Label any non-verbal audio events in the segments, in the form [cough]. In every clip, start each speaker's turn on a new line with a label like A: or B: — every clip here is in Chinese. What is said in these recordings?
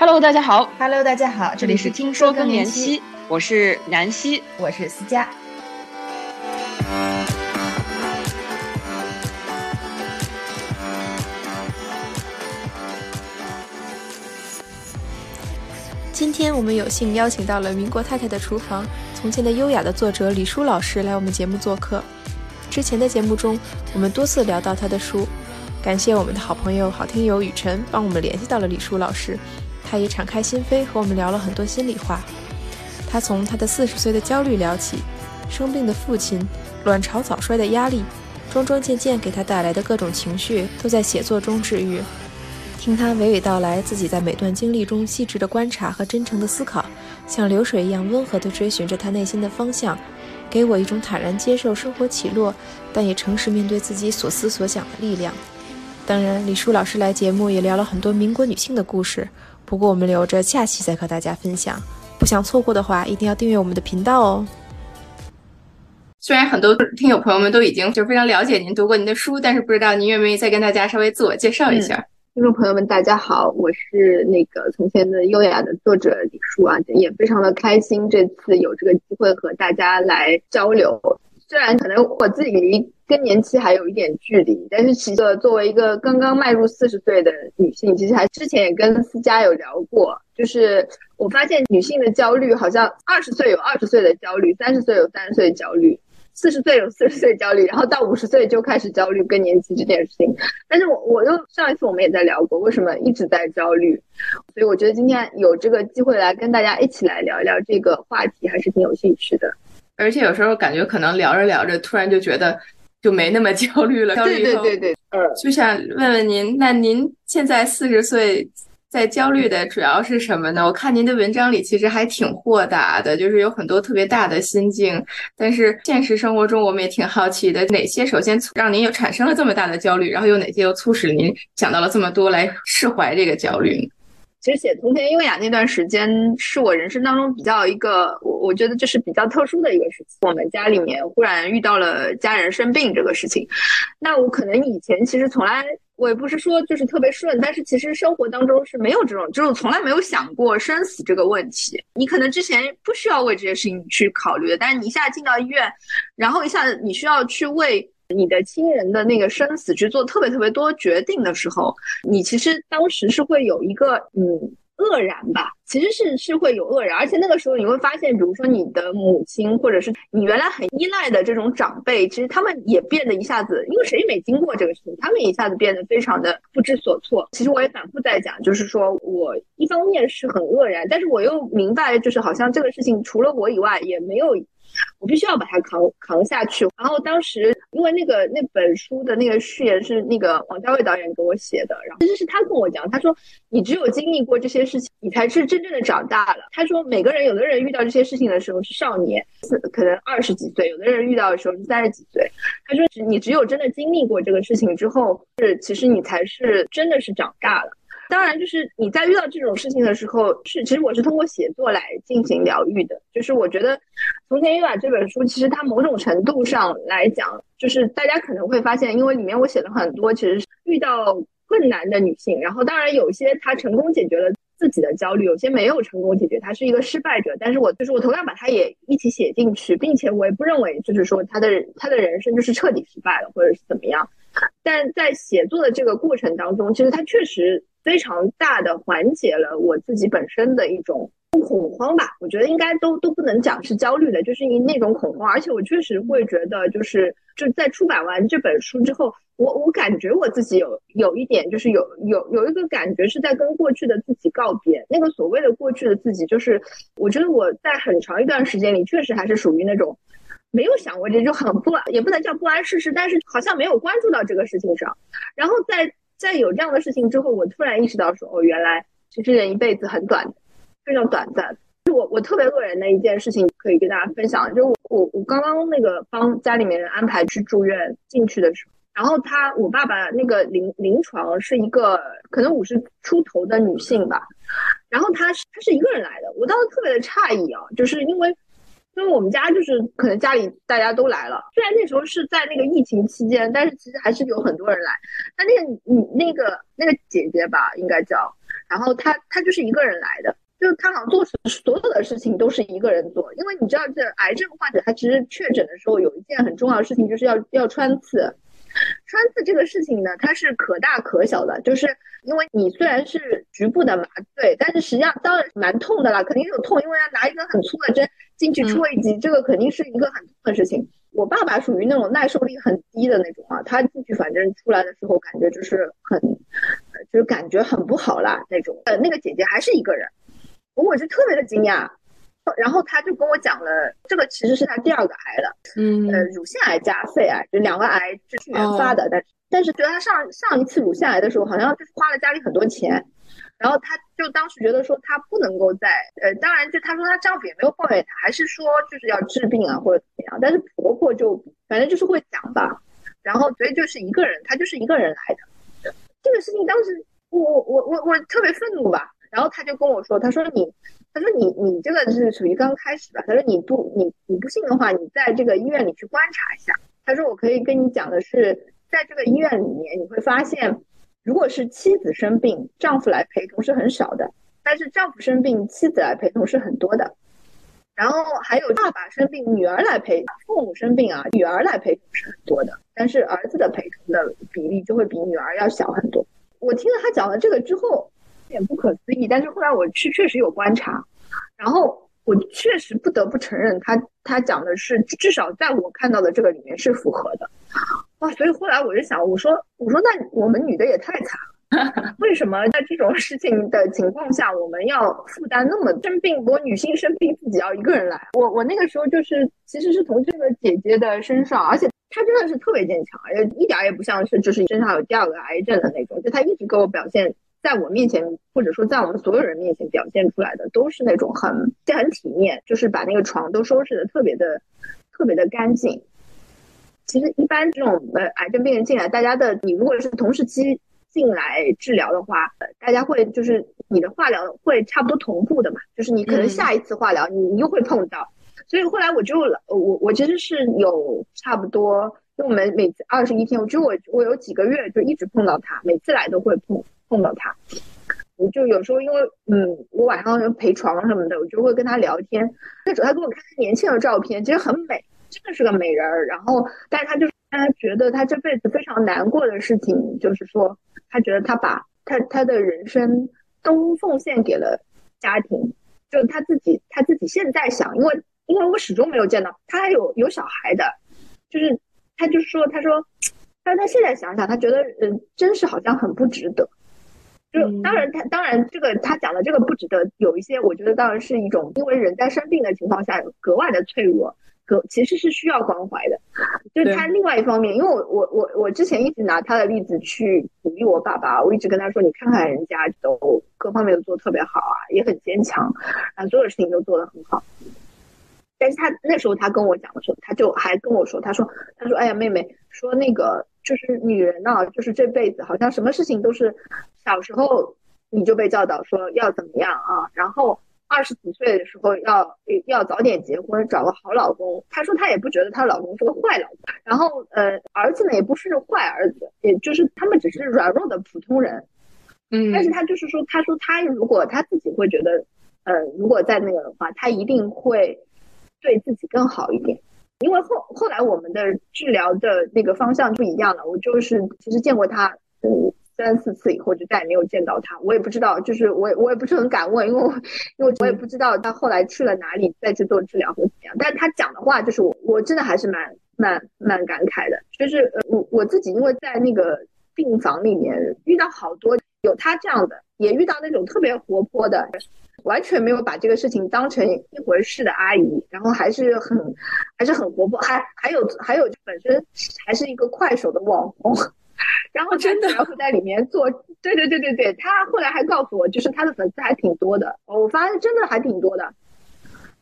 A: Hello，大家好。
B: Hello，大家好，这里是听说更年期，
A: 我是南希，
B: 我是思佳。
C: 今天我们有幸邀请到了《民国太太的厨房：从前的优雅》的作者李舒老师来我们节目做客。之前的节目中，我们多次聊到他的书，感谢我们的好朋友、好听友雨辰帮我们联系到了李舒老师，他也敞开心扉和我们聊了很多心里话。他从他的四十岁的焦虑聊起，生病的父亲、卵巢早衰的压力，桩桩件件给他带来的各种情绪，都在写作中治愈。听他娓娓道来自己在每段经历中细致的观察和真诚的思考，像流水一样温和地追寻着他内心的方向，给我一种坦然接受生活起落，但也诚实面对自己所思所想的力量。当然，李舒老师来节目也聊了很多民国女性的故事，不过我们留着下期再和大家分享。不想错过的话，一定要订阅我们的频道哦。
A: 虽然很多听友朋友们都已经就非常了解您读过您的书，但是不知道您愿不愿意再跟大家稍微自我介绍一下？
D: 嗯听众朋友们，大家好，我是那个从前的优雅的作者李舒啊，也非常的开心这次有这个机会和大家来交流。虽然可能我自己离更年期还有一点距离，但是其实作为一个刚刚迈入四十岁的女性，其实还之前也跟思佳有聊过，就是我发现女性的焦虑好像二十岁有二十岁的焦虑，三十岁有三十岁的焦虑。四十岁有四十岁焦虑，然后到五十岁就开始焦虑更年期这件事情。但是我我又上一次我们也在聊过，为什么一直在焦虑？所以我觉得今天有这个机会来跟大家一起来聊一聊这个话题，还是挺有兴趣的。
A: 而且有时候感觉可能聊着聊着，突然就觉得就没那么焦虑了。
D: 对对对对，
A: 嗯，就想问问您，那您现在四十岁？在焦虑的主要是什么呢？我看您的文章里其实还挺豁达的，就是有很多特别大的心境。但是现实生活中，我们也挺好奇的，哪些首先让您又产生了这么大的焦虑，然后有哪些又促使您想到了这么多来释怀这个焦虑？
D: 其实写《从前优雅》那段时间是我人生当中比较一个，我我觉得这是比较特殊的一个时期。我们家里面忽然遇到了家人生病这个事情，那我可能以前其实从来。我也不是说就是特别顺，但是其实生活当中是没有这种，就是从来没有想过生死这个问题。你可能之前不需要为这些事情去考虑的，但是你一下进到医院，然后一下子你需要去为你的亲人的那个生死去做特别特别多决定的时候，你其实当时是会有一个嗯。愕然吧，其实是是会有愕然，而且那个时候你会发现，比如说你的母亲，或者是你原来很依赖的这种长辈，其实他们也变得一下子，因为谁没经过这个事情，他们一下子变得非常的不知所措。其实我也反复在讲，就是说我一方面是很愕然，但是我又明白，就是好像这个事情除了我以外也没有。我必须要把它扛扛下去。然后当时因为那个那本书的那个序言是那个王家卫导演给我写的，然后其实是他跟我讲，他说你只有经历过这些事情，你才是真正的长大了。他说每个人有的人遇到这些事情的时候是少年，可能二十几岁；有的人遇到的时候是三十几岁。他说你只有真的经历过这个事情之后，是其实你才是真的是长大了。当然，就是你在遇到这种事情的时候，是其实我是通过写作来进行疗愈的。就是我觉得《从前有雅》这本书，其实它某种程度上来讲，就是大家可能会发现，因为里面我写了很多，其实遇到困难的女性，然后当然有些她成功解决了自己的焦虑，有些没有成功解决，她是一个失败者。但是我就是我同样把她也一起写进去，并且我也不认为就是说她的她的人生就是彻底失败了，或者是怎么样。但在写作的这个过程当中，其实它确实。非常大的缓解了我自己本身的一种恐慌吧，我觉得应该都都不能讲是焦虑的，就是因那种恐慌。而且我确实会觉得，就是就在出版完这本书之后，我我感觉我自己有有一点，就是有有有一个感觉是在跟过去的自己告别。那个所谓的过去的自己，就是我觉得我在很长一段时间里，确实还是属于那种没有想过这就很不也不能叫不谙世事，但是好像没有关注到这个事情上，然后在。在有这样的事情之后，我突然意识到说，哦，原来其实人一辈子很短，非常短暂。就我我特别愕然的一件事情，可以跟大家分享，就是我我我刚刚那个帮家里面人安排去住院进去的时候，然后他我爸爸那个临临床是一个可能五十出头的女性吧，然后她是她是一个人来的，我当时特别的诧异啊，就是因为。因为我们家就是可能家里大家都来了，虽然那时候是在那个疫情期间，但是其实还是有很多人来。那那个你那个那个姐姐吧，应该叫然后他他就是一个人来的，就是他好像做所有的事情都是一个人做，因为你知道这癌症患者他其实确诊的时候有一件很重要的事情就是要要穿刺。穿刺这个事情呢，它是可大可小的，就是因为你虽然是局部的麻醉，但是实际上当然蛮痛的啦，肯定有痛，因为要拿一根很粗的针进去出一集，这个肯定是一个很痛的事情。我爸爸属于那种耐受力很低的那种啊，他进去反正出来的时候感觉就是很，就是感觉很不好啦那种。呃，那个姐姐还是一个人，我是特别的惊讶。然后他就跟我讲了，这个其实是他第二个癌了，嗯，呃，乳腺癌加肺癌，就两个癌是去原发的，但是但是觉得他上上一次乳腺癌的时候，好像就是花了家里很多钱，然后她就当时觉得说她不能够在，呃，当然就她说她丈夫也没有抱怨她，还是说就是要治病啊或者怎么样，但是婆婆就反正就是会讲吧，然后所以就是一个人，他就是一个人来的，这个事情当时我我我我特别愤怒吧。然后他就跟我说：“他说你，他说你你这个是属于刚开始吧？他说你不你你不信的话，你在这个医院里去观察一下。他说我可以跟你讲的是，在这个医院里面，你会发现，如果是妻子生病，丈夫来陪同是很少的；但是丈夫生病，妻子来陪同是很多的。然后还有爸爸生病，女儿来陪；父母生病啊，女儿来陪同是很多的。但是儿子的陪同的比例就会比女儿要小很多。我听了他讲了这个之后。”有点不可思议，但是后来我去确实有观察，然后我确实不得不承认，他他讲的是至少在我看到的这个里面是符合的，哇！所以后来我就想，我说我说那我们女的也太惨了，[laughs] 为什么在这种事情的情况下，我们要负担那么生病？我女性生病自己要一个人来，我我那个时候就是其实是从这个姐姐的身上，而且她真的是特别坚强，而且一点也不像是就是身上有第二个癌症的那种，就她一直给我表现。在我面前，或者说在我们所有人面前表现出来的，都是那种很很体面，就是把那个床都收拾的特别的特别的干净。其实一般这种呃癌症病人进来，大家的你如果是同时期进来治疗的话，大家会就是你的化疗会差不多同步的嘛，就是你可能下一次化疗你又会碰到。所以后来我就我我其实是有差不多，因为我们每次二十一天，我觉得我我有几个月就一直碰到他，每次来都会碰。碰到他，我就有时候因为嗯，我晚上陪床什么的，我就会跟他聊天。那时候他给我看他年轻的照片，其实很美，真的是个美人儿。然后，但是他就是他觉得他这辈子非常难过的事情，就是说他觉得他把他他的人生都奉献给了家庭，就他自己他自己现在想，因为因为我始终没有见到他还有有小孩的，就是他就是说他说，但是他现在想想，他觉得嗯，真是好像很不值得。就当然，他当然这个他讲的这个不值得有一些，我觉得当然是一种，因为人在生病的情况下格外的脆弱，格其实是需要关怀的。就是他另外一方面，因为我我我我之前一直拿他的例子去鼓励我爸爸，我一直跟他说，你看看人家都各方面都做特别好啊，也很坚强，啊，所有事情都做得很好。但是他那时候他跟我讲的时候，他就还跟我说，他说他说哎呀妹妹，说那个。就是女人呢，就是这辈子好像什么事情都是小时候你就被教导说要怎么样啊，然后二十几岁的时候要要早点结婚，找个好老公。她说她也不觉得她老公是个坏老公，然后呃儿子呢也不是坏儿子，也就是他们只是软弱的普通人。嗯，但是她就是说，她说她如果她自己会觉得，呃，如果在那个的话，她一定会对自己更好一点。因为后后来我们的治疗的那个方向不一样了，我就是其实见过她嗯三四次以后就再也没有见到他，我也不知道，就是我我也不是很敢问，因为因为我也不知道他后来去了哪里再去做治疗或怎么样。但是他讲的话就是我我真的还是蛮蛮蛮感慨的，就是呃我我自己因为在那个病房里面遇到好多有他这样的，也遇到那种特别活泼的。完全没有把这个事情当成一回事的阿姨，然后还是很还是很活泼，还还有还有就本身还是一个快手的网红，然后真的然后在里面做，对对对对对，他后来还告诉我，就是他的粉丝还挺多的，我发现真的还挺多的，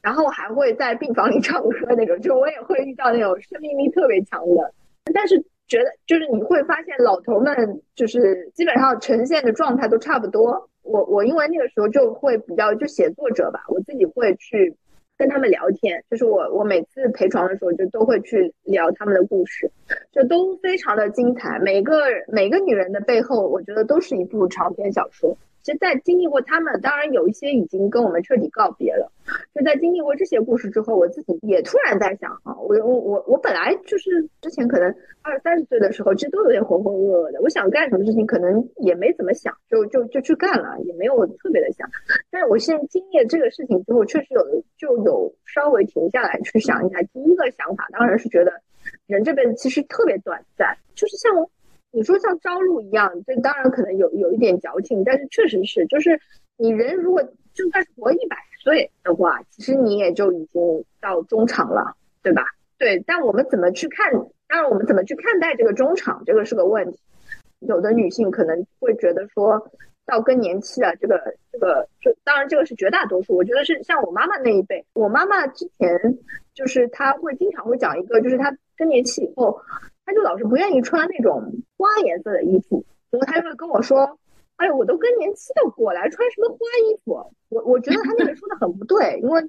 D: 然后还会在病房里唱歌那种，就我也会遇到那种生命力特别强的，但是觉得就是你会发现老头们就是基本上呈现的状态都差不多。我我因为那个时候就会比较就写作者吧，我自己会去跟他们聊天，就是我我每次陪床的时候就都会去聊他们的故事，就都非常的精彩。每个每个女人的背后，我觉得都是一部长篇小说。其实，在经历过他们，当然有一些已经跟我们彻底告别了。就在经历过这些故事之后，我自己也突然在想啊，我我我我本来就是之前可能二三十岁的时候，其实都有点浑浑噩噩的。我想干什么事情，可能也没怎么想，就就就去干了，也没有特别的想。但是我现在经历了这个事情之后，确实有就有稍微停下来去想一下。第一个想法当然是觉得人这辈子其实特别短暂，就是像。你说像朝露一样，这当然可能有有一点矫情，但是确实是，就是你人如果就算是活一百岁的话，其实你也就已经到中场了，对吧？对，但我们怎么去看？当然，我们怎么去看待这个中场，这个是个问题。有的女性可能会觉得说，到更年期了，这个这个，就当然这个是绝大多数。我觉得是像我妈妈那一辈，我妈妈之前就是她会经常会讲一个，就是她更年期以后。他就老是不愿意穿那种花颜色的衣服，然后他就会跟我说：“哎呦，我都更年期了，过来穿什么花衣服？”我我觉得他那个说的很不对，因为，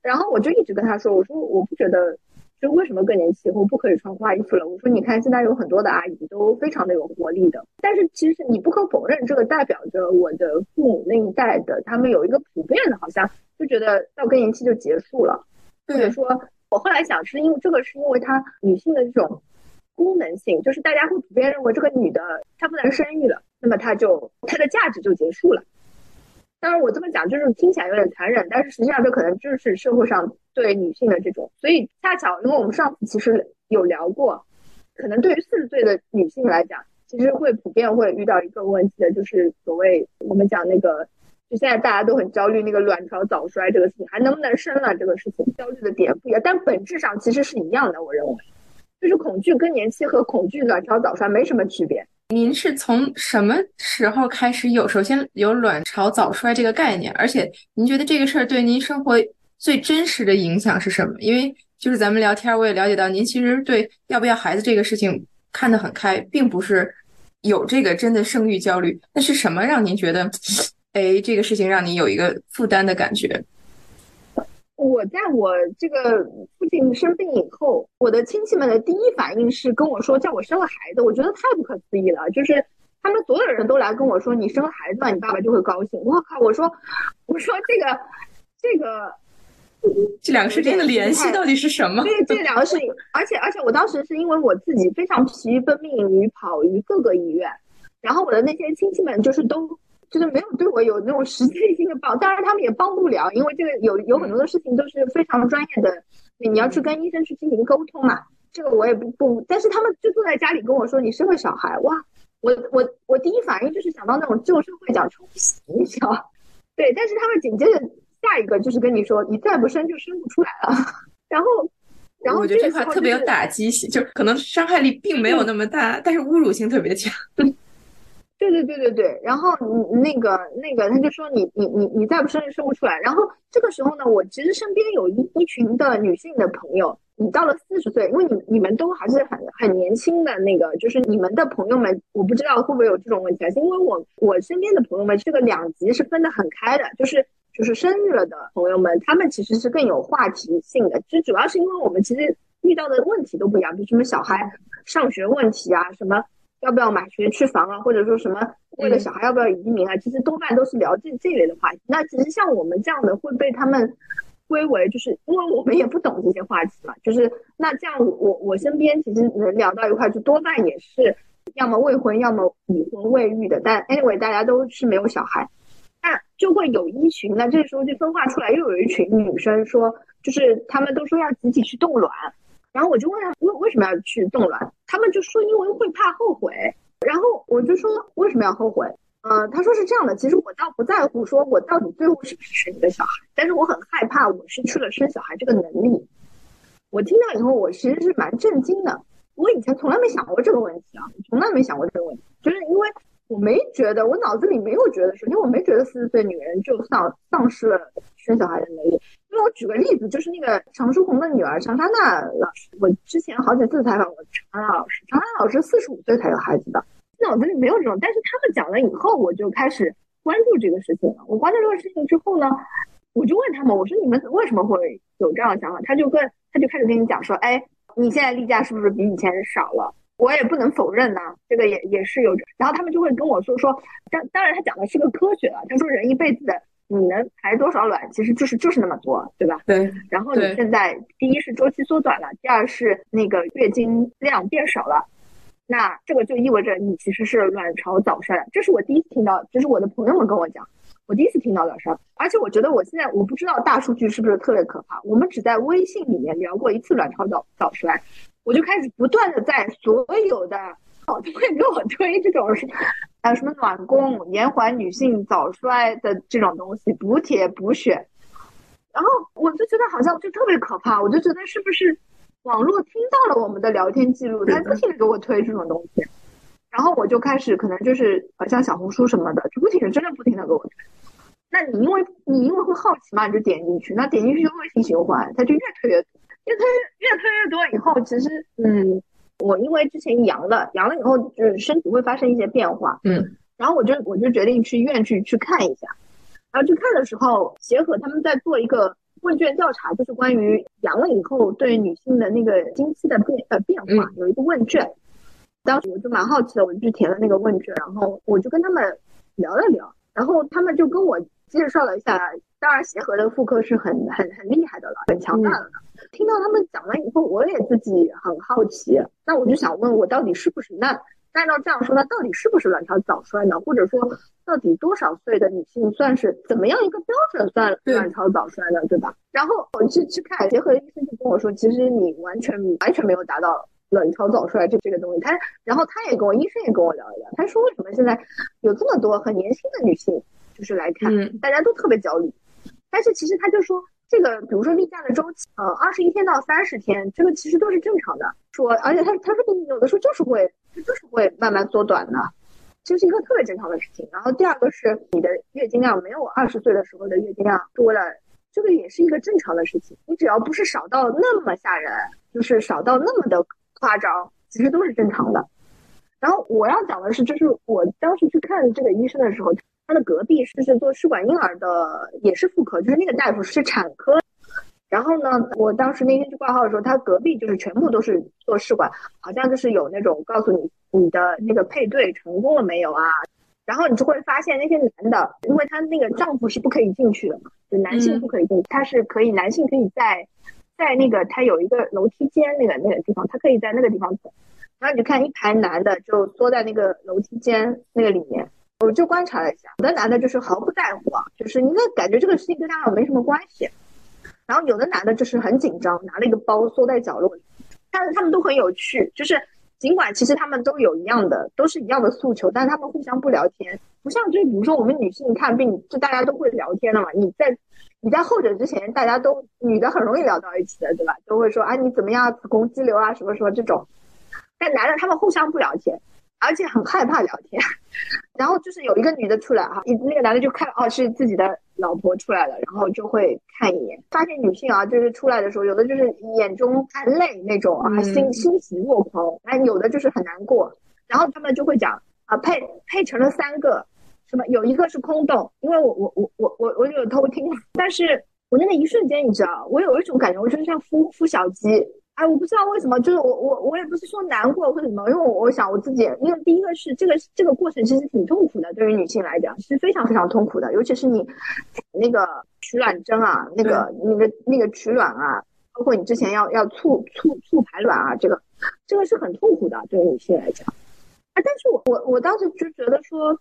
D: 然后我就一直跟他说：“我说我不觉得，就为什么更年期以后不可以穿花衣服了？我说你看现在有很多的阿姨都非常的有活力的，但是其实你不可否认，这个代表着我的父母那一代的他们有一个普遍的，好像就觉得到更年期就结束了，或者说，我后来想是因为这个是因为他女性的这种。”功能性就是大家会普遍认为这个女的她不能生育了，那么她就她的价值就结束了。当然我这么讲就是听起来有点残忍，但是实际上这可能就是社会上对女性的这种。所以恰巧因为我们上次其实有聊过，可能对于四十岁的女性来讲，其实会普遍会遇到一个问题的，就是所谓我们讲那个，就现在大家都很焦虑那个卵巢早衰这个事情，还能不能生了这个事情，焦虑的点不一样，但本质上其实是一样的，我认为。就是恐惧更年期和恐惧卵巢早衰没什么区别。
A: 您是从什么时候开始有首先有卵巢早衰这个概念？而且您觉得这个事儿对您生活最真实的影响是什么？因为就是咱们聊天，我也了解到您其实对要不要孩子这个事情看得很开，并不是有这个真的生育焦虑。那是什么让您觉得，哎，这个事情让你有一个负担的感觉？
D: 我在我这个父亲生病以后，我的亲戚们的第一反应是跟我说叫我生个孩子，我觉得太不可思议了。就是他们所有人都来跟我说，你生孩子了，你爸爸就会高兴。我靠！我说，我说这个这个
A: 这两个事情的联系到底是什么？
D: 对，这两个事情，而且而且我当时是因为我自己非常疲于奔命于跑于各个医院，然后我的那些亲戚们就是都。就是没有对我有那种实际性的帮，当然他们也帮不了，因为这个有有很多的事情都是非常专业的，你要去跟医生去进行沟通嘛。这个我也不不，但是他们就坐在家里跟我说你生个小孩，哇，我我我第一反应就是想到那种旧社会讲冲洗，你知道？[laughs] 对，但是他们紧接着下一个就是跟你说你再不生就生不出来了，[laughs] 然后然后
A: 我觉得这话特别有打击性，就可能伤害力并没有那么大，但是侮辱性特别强。[laughs]
D: 对对对对对，然后你那个那个，他就说你你你你再不生就生不出来。然后这个时候呢，我其实身边有一一群的女性的朋友，你到了四十岁，因为你你们都还是很很年轻的那个，就是你们的朋友们，我不知道会不会有这种问题啊？因为我我身边的朋友们，这个两极是分得很开的，就是就是生育了的朋友们，他们其实是更有话题性的，其实主要是因为我们其实遇到的问题都不一样，比如什么小孩上学问题啊，什么。要不要买学区房啊，或者说什么为了小孩要不要移民啊？其实多半都是聊这这类的话题。那其实像我们这样的会被他们归为，就是因为我们也不懂这些话题嘛。就是那这样，我我身边其实能聊到一块，就多半也是要么未婚，要么已婚未育的。但 anyway，大家都是没有小孩，那就会有一群。那这个时候就分化出来，又有一群女生说，就是他们都说要集体去冻卵。然后我就问他为为什么要去冻卵，他们就说因为会怕后悔。然后我就说为什么要后悔？呃，他说是这样的，其实我倒不在乎，说我到底最后是不是生一个小孩，但是我很害怕我失去了生小孩这个能力。我听到以后，我其实是蛮震惊的。我以前从来没想过这个问题啊，从来没想过这个问题，就是因为我没觉得，我脑子里没有觉得，首先我没觉得四十岁女人就丧丧失了生小孩的能力。因为我举个例子，就是那个常书鸿的女儿常莎娜老师，我之前好几次采访过常莎娜老师。常莎娜老师四十五岁才有孩子的，脑子里没有这种。但是他们讲了以后，我就开始关注这个事情了。我关注这个事情之后呢，我就问他们，我说你们为什么会有这样的想法？他就跟他就开始跟你讲说，哎，你现在例假是不是比以前少了？我也不能否认呐，这个也也是有。然后他们就会跟我说说，当当然他讲的是个科学了，他说人一辈子的你能排多少卵，其实就是就是那么多，对吧？
A: 对。
D: 然后你现在第一是周期缩短了，第二是那个月经量变少了，那这个就意味着你其实是卵巢早衰。这是我第一次听到，这是我的朋友们跟我讲。我第一次听到的事儿，而且我觉得我现在我不知道大数据是不是特别可怕。我们只在微信里面聊过一次卵巢早早衰，我就开始不断的在所有的好都会给我推这种还有什么暖宫延缓女性早衰的这种东西，补铁补血，然后我就觉得好像就特别可怕。我就觉得是不是网络听到了我们的聊天记录，它不停的给我推这种东西，然后我就开始可能就是呃像小红书什么的，就不停的真的不停的给我推。那你因为你因为会好奇嘛，你就点进去，那点进去就恶性循环，它就越推越多，越推越推越多以后，其实嗯，我因为之前阳了，阳了以后就是身体会发生一些变化，
A: 嗯，
D: 然后我就我就决定去医院去去看一下，然后去看的时候，协和他们在做一个问卷调查，就是关于阳了以后对女性的那个经期的变呃变化，有一个问卷，当时我就蛮好奇的，我就去填了那个问卷，然后我就跟他们聊了聊，然后他们就跟我。介绍了一下，当然协和的妇科是很很很厉害的了，很强大的了。听到他们讲完以后，我也自己很好奇，那我就想问，我到底是不是？那按照这样说，那到底是不是卵巢早衰呢？或者说，到底多少岁的女性算是怎么样一个标准算卵巢早衰呢？对吧？然后我去去看协和的医生就跟我说，其实你完全完全没有达到卵巢早衰这这个东西。他然后他也跟我医生也跟我聊一聊，他说为什么现在有这么多很年轻的女性？就是来看，大家都特别焦虑，但是其实他就说，这个比如说例假的周期，呃，二十一天到三十天，这个其实都是正常的。说，而且他他说有的时候就是会，就是会慢慢缩短的，这是一个特别正常的事情。然后第二个是你的月经量没有二十岁的时候的月经量多了，这个也是一个正常的事情。你只要不是少到那么吓人，就是少到那么的夸张，其实都是正常的。然后我要讲的是，就是我当时去看这个医生的时候。他的隔壁是是做试管婴儿的，也是妇科，就是那个大夫是产科。然后呢，我当时那天去挂号的时候，他隔壁就是全部都是做试管，好像就是有那种告诉你你的那个配对成功了没有啊。然后你就会发现那些男的，因为他那个丈夫是不可以进去的嘛，就男性不可以进，他是可以，男性可以在在那个他有一个楼梯间那个那个地方，他可以在那个地方等。然后你就看一排男的就坐在那个楼梯间那个里面。我就观察了一下，有的男的就是毫不在乎啊，就是应该感觉这个事情跟他没什么关系。然后有的男的就是很紧张，拿了一个包缩在角落里。但是他们都很有趣，就是尽管其实他们都有一样的，都是一样的诉求，但是他们互相不聊天，不像就比如说我们女性看病，就大家都会聊天的嘛。你在你在候诊之前，大家都女的很容易聊到一起的，对吧？都会说啊你怎么样，子宫肌瘤啊什么什么这种。但男的他们互相不聊天。而且很害怕聊天，然后就是有一个女的出来哈，那个男的就看哦是自己的老婆出来了，然后就会看一眼，发现女性啊就是出来的时候，有的就是眼中含泪那种啊，欣欣喜若狂，哎，有的就是很难过，然后他们就会讲啊配配成了三个，什么有一个是空洞，因为我我我我我我有偷听，但是我那个一瞬间你知道，我有一种感觉，我就像孵孵小鸡。哎，我不知道为什么，就是我我我也不是说难过或者什么，因为我我想我自己，因为第一个是这个这个过程其实挺痛苦的，对于女性来讲是非常非常痛苦的，尤其是你那个取卵针啊，那个那个那个取卵啊，包括你之前要要促促促排卵啊，这个这个是很痛苦的，对于女性来讲。啊，但是我我我当时就觉得说，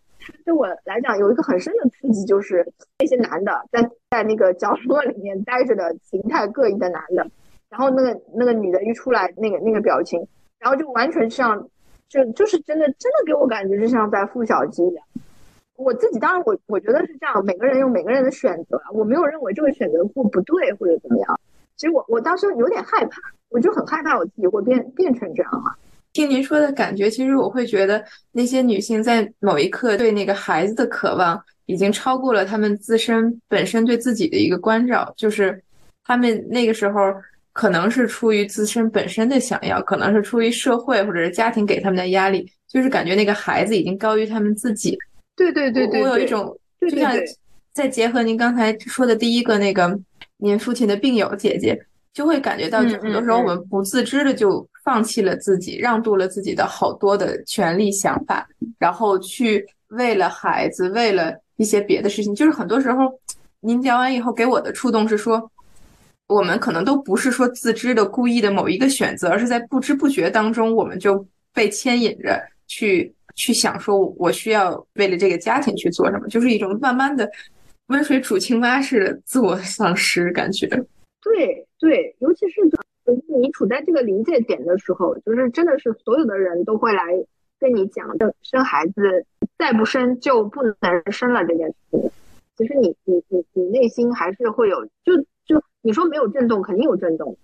D: 对我来讲有一个很深的刺激，就是那些男的在在那个角落里面待着的形态各异的男的。然后那个那个女的一出来，那个那个表情，然后就完全像，就就是真的真的给我感觉就像在孵小鸡一样。我自己当然我我觉得是这样，每个人有每个人的选择，我没有认为这个选择不不对或者怎么样。其实我我当时有点害怕，我就很害怕我自己会变变成这样啊。
A: 听您说的感觉，其实我会觉得那些女性在某一刻对那个孩子的渴望，已经超过了她们自身本身对自己的一个关照，就是她们那个时候。可能是出于自身本身的想要，可能是出于社会或者是家庭给他们的压力，就是感觉那个孩子已经高于他们自己。
D: 对对对对，
A: 我有一种，就像再结合您刚才说的第一个那个您父亲的病友姐姐，就会感觉到，就很多时候我们不自知的就放弃了自己，让渡了自己的好多的权利、想法，然后去为了孩子，为了一些别的事情。就是很多时候，您聊完以后给我的触动是说，我们可能都不是说自知的、故意的某一个选择，而是在不知不觉当中，我们就被牵引着去去想说，我需要为了这个家庭去做什么，就是一种慢慢的温水煮青蛙式的自我丧失感觉。
D: 对对，尤其是你处在这个临界点的时候，就是真的是所有的人都会来跟你讲，生生孩子再不生就不能生了这件事情。其实你你你你内心还是会有，就就你说没有震动，肯定有震动，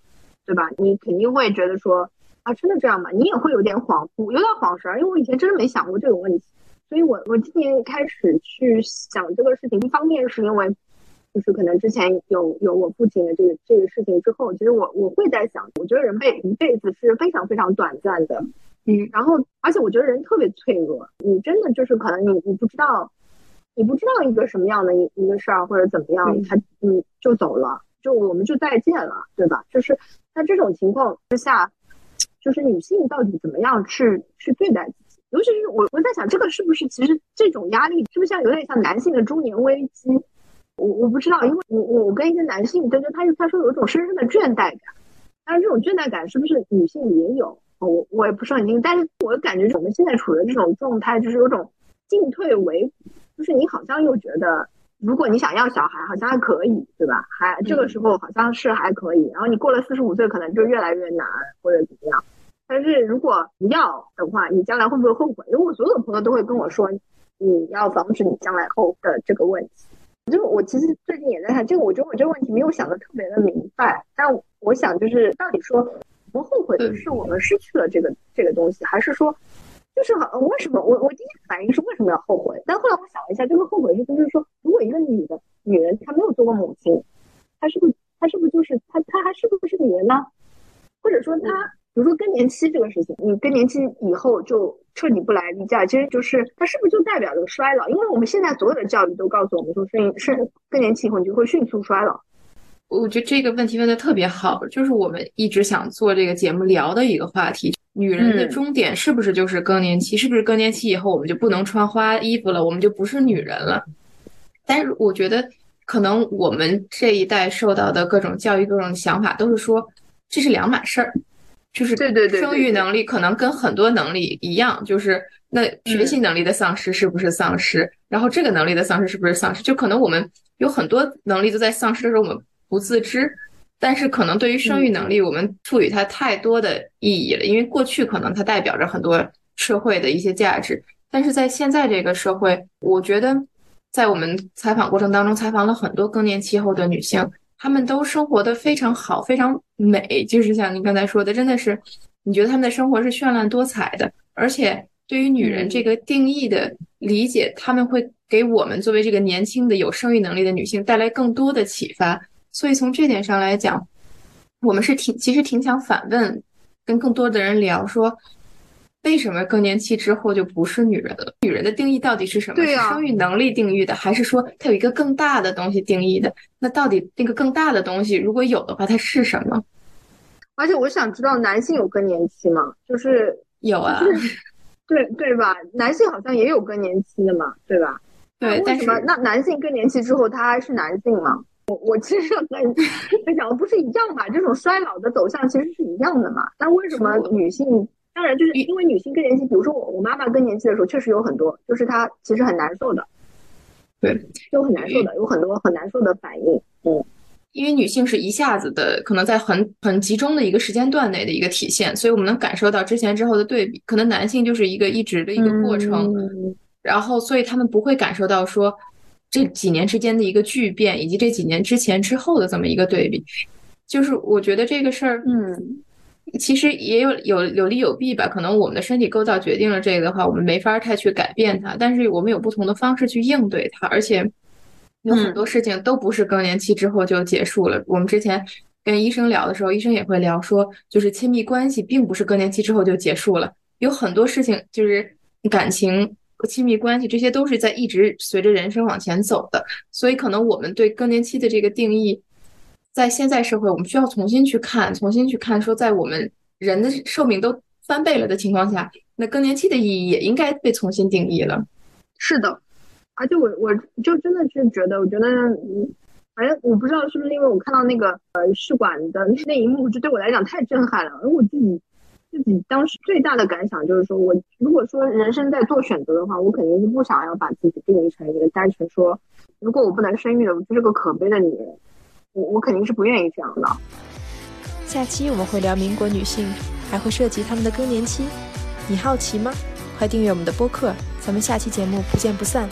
D: 对吧？你肯定会觉得说啊，真的这样吗？你也会有点恍惚，有点恍神，因为我以前真的没想过这个问题。所以我我今年开始去想这个事情，一方面是因为。就是可能之前有有我父亲的这个这个事情之后，其实我我会在想，我觉得人辈一辈子是非常非常短暂的，嗯，然后而且我觉得人特别脆弱，你真的就是可能你你不知道，你不知道一个什么样的一一个事儿或者怎么样，他你就走了，就我们就再见了，对吧？就是在这种情况之下，就是女性到底怎么样去去对待自己？尤其是我我在想，这个是不是其实这种压力是不是像有点像男性的中年危机？我我不知道，因为我我跟一个男性，对对，他他说有一种深深的倦怠感，但是这种倦怠感是不是女性也有？我我也不是很清楚，但是我感觉我们现在处的这种状态，就是有种进退维谷，就是你好像又觉得，如果你想要小孩，好像还可以，对吧？还这个时候好像是还可以，然后你过了四十五岁，可能就越来越难或者怎么样。但是如果不要的话，你将来会不会后悔？因为我所有的朋友都会跟我说，你要防止你将来后的这个问题。就我其实最近也在看这个，我觉得我这个问题没有想的特别的明白。但我想就是到底说，我们后悔的是我们失去了这个这个东西，还是说，就是好为什么我我第一反应是为什么要后悔？但后来我想了一下，这个后悔是就是说，如果一个女的女人她没有做过母亲，她是不是她是不是就是她她还是不是女人呢？或者说她？比如说更年期这个事情，你更年期以后就彻底不来例假，其实就是它是不是就代表着衰老？因为我们现在所有的教育都告诉我们说，是是更年期以后你就会迅速衰老。
A: 我觉得这个问题问的特别好，就是我们一直想做这个节目聊的一个话题：女人的终点是不是就是更年期？是不是更年期以后我们就不能穿花衣服了？我们就不是女人了？但是我觉得，可能我们这一代受到的各种教育、各种想法都是说这是两码事儿。就是
D: 对对对，
A: 生育能力可能跟很多能力一样，就是那学习能力的丧失是不是丧失？然后这个能力的丧失是不是丧失？就可能我们有很多能力都在丧失的时候，我们不自知。但是可能对于生育能力，我们赋予它太多的意义了，因为过去可能它代表着很多社会的一些价值。但是在现在这个社会，我觉得在我们采访过程当中，采访了很多更年期后的女性。她们都生活的非常好，非常美，就是像您刚才说的，真的是，你觉得她们的生活是绚烂多彩的，而且对于女人这个定义的理解，他们会给我们作为这个年轻的有生育能力的女性带来更多的启发。所以从这点上来讲，我们是挺其实挺想反问，跟更多的人聊说。为什么更年期之后就不是女人了？女人的定义到底是什么？是生育能力定义的，还是说它有一个更大的东西定义的？那到底那个更大的东西如果有的话，它是什么？
D: 而且我想知道，男性有更年期吗？就是
A: 有啊，[laughs]
D: 对对吧？男性好像也有更年期的嘛，对吧？
A: 对，
D: 为什么那男性更年期之后他还是男性吗？我我其实很 [laughs] 在想，不是一样嘛？这种衰老的走向其实是一样的嘛？但为什么女性？当然，就是因为女性更年期，比如说我我妈妈更年期的时候，确实有很多，就是她其实很难受的，
A: 对，
D: 就很难受的，有很多很难受的反应。嗯，
A: 因为女性是一下子的，可能在很很集中的一个时间段内的一个体现，所以我们能感受到之前之后的对比。可能男性就是一个一直的一个过程，然后所以他们不会感受到说这几年之间的一个巨变，以及这几年之前之后的这么一个对比。就是我觉得这个事儿，
D: 嗯。
A: 其实也有有有利有弊吧，可能我们的身体构造决定了这个的话，我们没法太去改变它。但是我们有不同的方式去应对它，而且有很多事情都不是更年期之后就结束了。我们之前跟医生聊的时候，医生也会聊说，就是亲密关系并不是更年期之后就结束了，有很多事情就是感情和亲密关系，这些都是在一直随着人生往前走的。所以可能我们对更年期的这个定义。在现在社会，我们需要重新去看，重新去看，说在我们人的寿命都翻倍了的情况下，那更年期的意义也应该被重新定义了。
D: 是的，而且我我就真的是觉得，我觉得，反正我不知道是不是因为我看到那个呃试管的那一幕，就对我来讲太震撼了。而我自己自己当时最大的感想就是说，我如果说人生在做选择的话，我肯定是不想要把自己定义成一个单纯说，如果我不能生育的，我就是个可悲的女人。我我肯定是不愿意这样的。
C: 下期我们会聊民国女性，还会涉及她们的更年期，你好奇吗？快订阅我们的播客，咱们下期节目不见不散。